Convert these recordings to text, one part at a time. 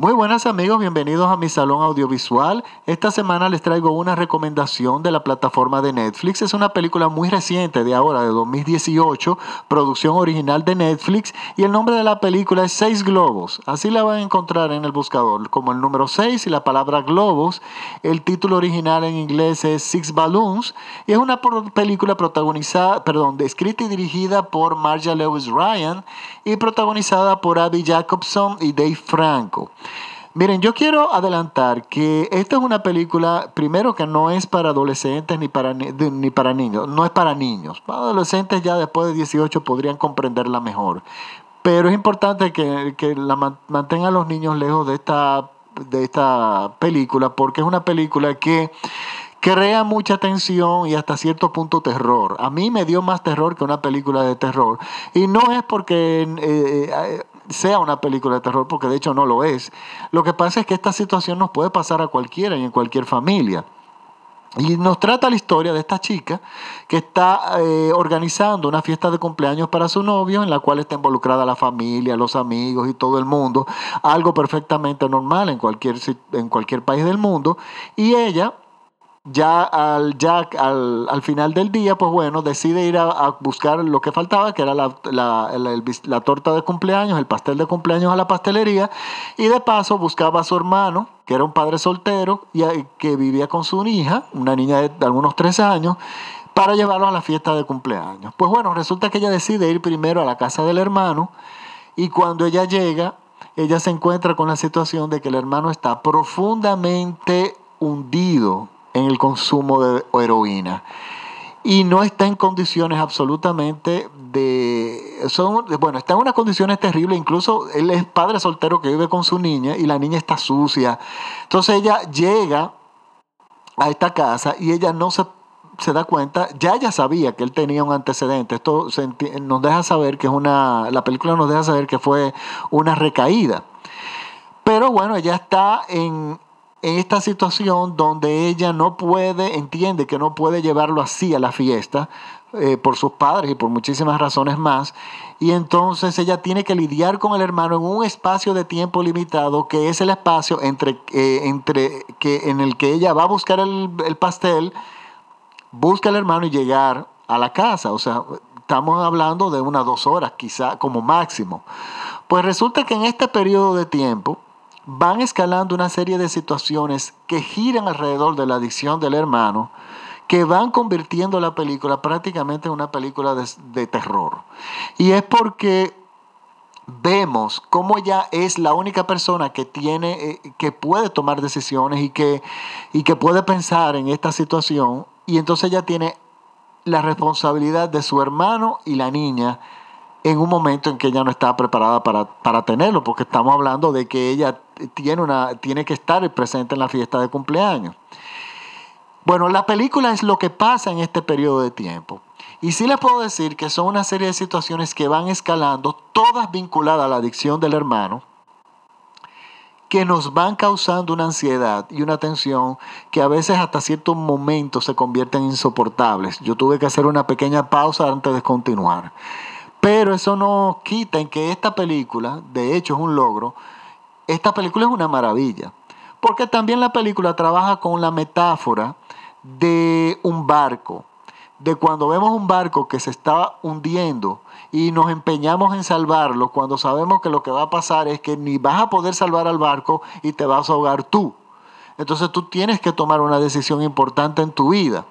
Muy buenas amigos, bienvenidos a mi salón audiovisual. Esta semana les traigo una recomendación de la plataforma de Netflix. Es una película muy reciente de ahora, de 2018, producción original de Netflix y el nombre de la película es Seis Globos. Así la van a encontrar en el buscador como el número 6 y la palabra globos. El título original en inglés es Six Balloons y es una película protagonizada, perdón, escrita y dirigida por Marja Lewis Ryan y protagonizada por Abby Jacobson y Dave Franco. Miren, yo quiero adelantar que esta es una película, primero que no es para adolescentes ni para, ni para niños, no es para niños. Adolescentes ya después de 18 podrían comprenderla mejor. Pero es importante que, la mantengan los niños lejos de esta, de esta película, porque es una película que crea mucha tensión y hasta cierto punto terror. A mí me dio más terror que una película de terror. Y no es porque eh, eh, sea una película de terror, porque de hecho no lo es. Lo que pasa es que esta situación nos puede pasar a cualquiera y en cualquier familia. Y nos trata la historia de esta chica que está eh, organizando una fiesta de cumpleaños para su novio en la cual está involucrada la familia, los amigos y todo el mundo. Algo perfectamente normal en cualquier, en cualquier país del mundo. Y ella ya al, Jack al, final del día, pues bueno, decide ir a, buscar lo que faltaba, que era la, la, torta de cumpleaños, el pastel de cumpleaños a la pastelería, y de paso buscaba a su hermano, que era un padre soltero, y que vivía con su hija, una niña de algunos tres años, para llevarlo a la fiesta de cumpleaños. Pues bueno, resulta que ella decide ir primero a la casa del hermano, y cuando ella llega, ella se encuentra con la situación de que el hermano está profundamente hundido en el consumo de heroína. Y no está en condiciones absolutamente de son bueno está en unas condiciones terribles incluso él es padre soltero que vive con su niña y la niña está sucia. Entonces ella llega a esta casa y ella no se, se da cuenta ya ella sabía que él tenía un antecedente. Esto nos deja saber que es una la película nos deja saber que fue una recaída. Pero bueno ella está en en esta situación donde ella no puede, entiende que no puede llevarlo así a la fiesta eh, por sus padres y por muchísimas razones más. Y entonces ella tiene que lidiar con el hermano en un espacio de tiempo limitado, que es el espacio entre, eh, entre que, en el que ella va a buscar el, el pastel, busca al hermano y llegar a la casa. O sea, estamos hablando de unas dos horas, quizá como máximo. Pues resulta que en este periodo de tiempo, van escalando una serie de situaciones que giran alrededor de la adicción del hermano, que van convirtiendo la película prácticamente en una película de, terror. Y es porque vemos cómo ella es la única persona que tiene, eh, que puede tomar decisiones y que, y que puede pensar en esta situación. Y entonces ella tiene la responsabilidad de su hermano y la niña en un momento en que ella no está preparada para, para tenerlo, porque estamos hablando de que ella tiene, una, tiene que estar presente en la fiesta de cumpleaños. Bueno, la película es lo que pasa en este periodo de tiempo. Y sí les puedo decir que son una serie de situaciones que van escalando, todas vinculadas a la adicción del hermano, que nos van causando una ansiedad y una tensión que a veces hasta ciertos momentos se convierten insoportables. Yo tuve que hacer una pequeña pausa antes de continuar. Pero eso no quita en que esta película, de hecho es un logro, esta película es una maravilla, porque también la película trabaja con la metáfora de un barco, de cuando vemos un barco que se está hundiendo y nos empeñamos en salvarlo, cuando sabemos que lo que va a pasar es que ni vas a poder salvar al barco y te vas a ahogar tú. Entonces tú tienes que tomar una decisión importante en tu vida.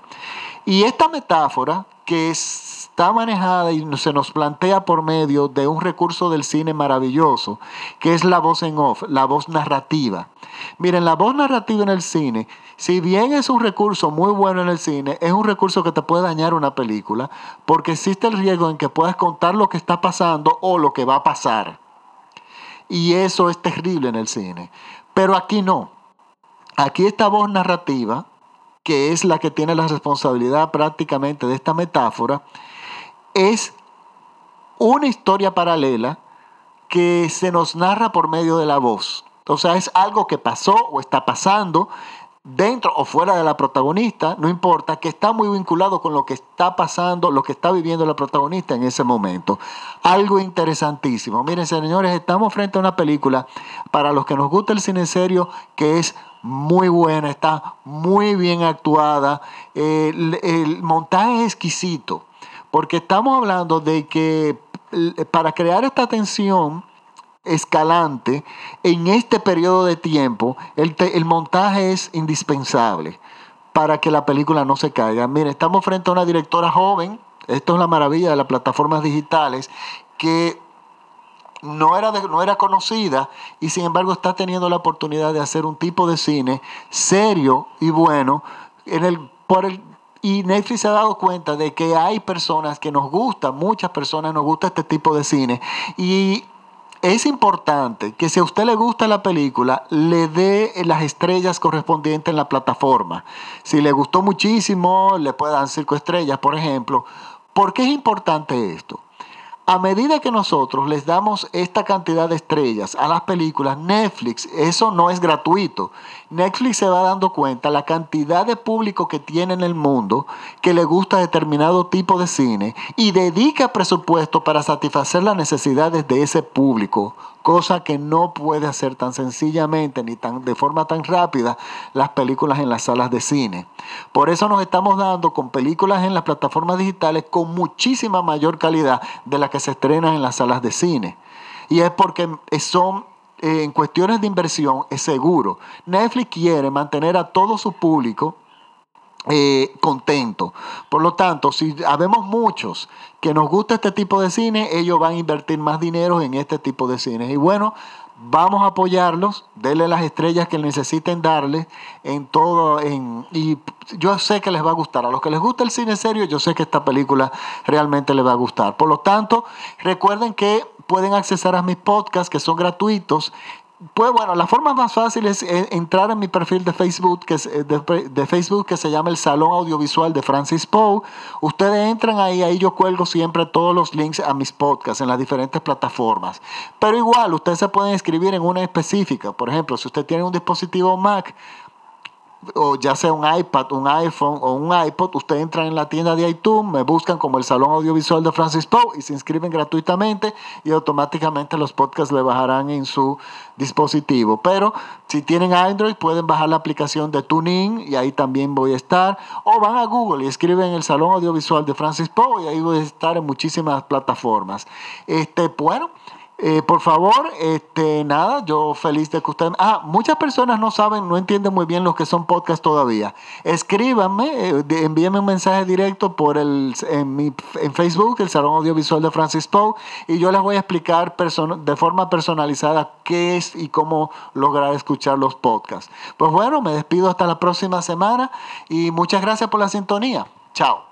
Y esta metáfora, que es está manejada y se nos plantea por medio de un recurso del cine maravilloso, que es la voz en off, la voz narrativa. Miren, la voz narrativa en el cine, si bien es un recurso muy bueno en el cine, es un recurso que te puede dañar una película, porque existe el riesgo en que puedas contar lo que está pasando o lo que va a pasar. Y eso es terrible en el cine. Pero aquí no. Aquí esta voz narrativa, que es la que tiene la responsabilidad prácticamente de esta metáfora, es una historia paralela que se nos narra por medio de la voz. O sea, es algo que pasó o está pasando dentro o fuera de la protagonista, no importa, que está muy vinculado con lo que está pasando, lo que está viviendo la protagonista en ese momento. Algo interesantísimo. Miren, señores, estamos frente a una película, para los que nos gusta el cine serio, que es muy buena, está muy bien actuada, el, el montaje es exquisito, porque estamos hablando de que para crear esta tensión, escalante, en este periodo de tiempo, el, montaje es indispensable para que la película no se caiga. Mire, estamos frente a una directora joven, esto es la maravilla de las plataformas digitales, que no era, no era conocida y sin embargo está teniendo la oportunidad de hacer un tipo de cine serio y bueno en el, por el, y Netflix se ha dado cuenta de que hay personas que nos gustan, muchas personas nos gusta este tipo de cine y es importante que si a usted le gusta la película, le dé las estrellas correspondientes en la plataforma. Si le gustó muchísimo, le puede dar cinco estrellas, por ejemplo. ¿Por qué es importante esto? A medida que nosotros les damos esta cantidad de estrellas a las películas, Netflix, eso no es gratuito. Netflix se va dando cuenta la cantidad de público que tiene en el mundo que le gusta determinado tipo de cine y dedica presupuesto para satisfacer las necesidades de ese público cosa que no puede hacer tan sencillamente ni tan, de forma tan rápida las películas en las salas de cine. Por eso nos estamos dando con películas en las plataformas digitales con muchísima mayor calidad de las que se estrenan en las salas de cine. Y es porque son en cuestiones de inversión es seguro. Netflix quiere mantener a todo su público eh, contento. Por lo tanto, si habemos muchos que nos gusta este tipo de cine, ellos van a invertir más dinero en este tipo de cine. Y bueno, vamos a apoyarlos, denle las estrellas que necesiten darle en todo, en, y yo sé que les va a gustar. A los que les gusta el cine serio, yo sé que esta película realmente les va a gustar. Por lo tanto, recuerden que pueden acceder a mis podcasts que son gratuitos pues bueno, la forma más fácil es eh, entrar en mi perfil de Facebook, que eh, de, Facebook que se llama el Salón Audiovisual de Francis Poe. Ustedes entran ahí, ahí yo cuelgo siempre todos los links a mis podcasts en las diferentes plataformas. Pero igual, ustedes se pueden inscribir en una específica. Por ejemplo, si usted tiene un dispositivo Mac, o ya sea un iPad, un iPhone o un iPod, ustedes entran en la tienda de iTunes, me buscan como el Salón Audiovisual de Francis Poe y se inscriben gratuitamente y automáticamente los podcasts le bajarán en su dispositivo. Pero si tienen Android pueden bajar la aplicación de TuneIn y ahí también voy a estar. O van a Google y escriben el Salón Audiovisual de Francis Poe y ahí voy a estar en muchísimas plataformas. Este, bueno. Eh, por favor, este, nada, yo feliz de que ustedes... Ah, muchas personas no saben, no entienden muy bien lo que son podcasts todavía. Escríbanme, eh, envíenme un mensaje directo por el, en, mi, en Facebook, el Salón Audiovisual de Francis Poe, y yo les voy a explicar de forma personalizada qué es y cómo lograr escuchar los podcasts. Pues bueno, me despido hasta la próxima semana y muchas gracias por la sintonía. Chao.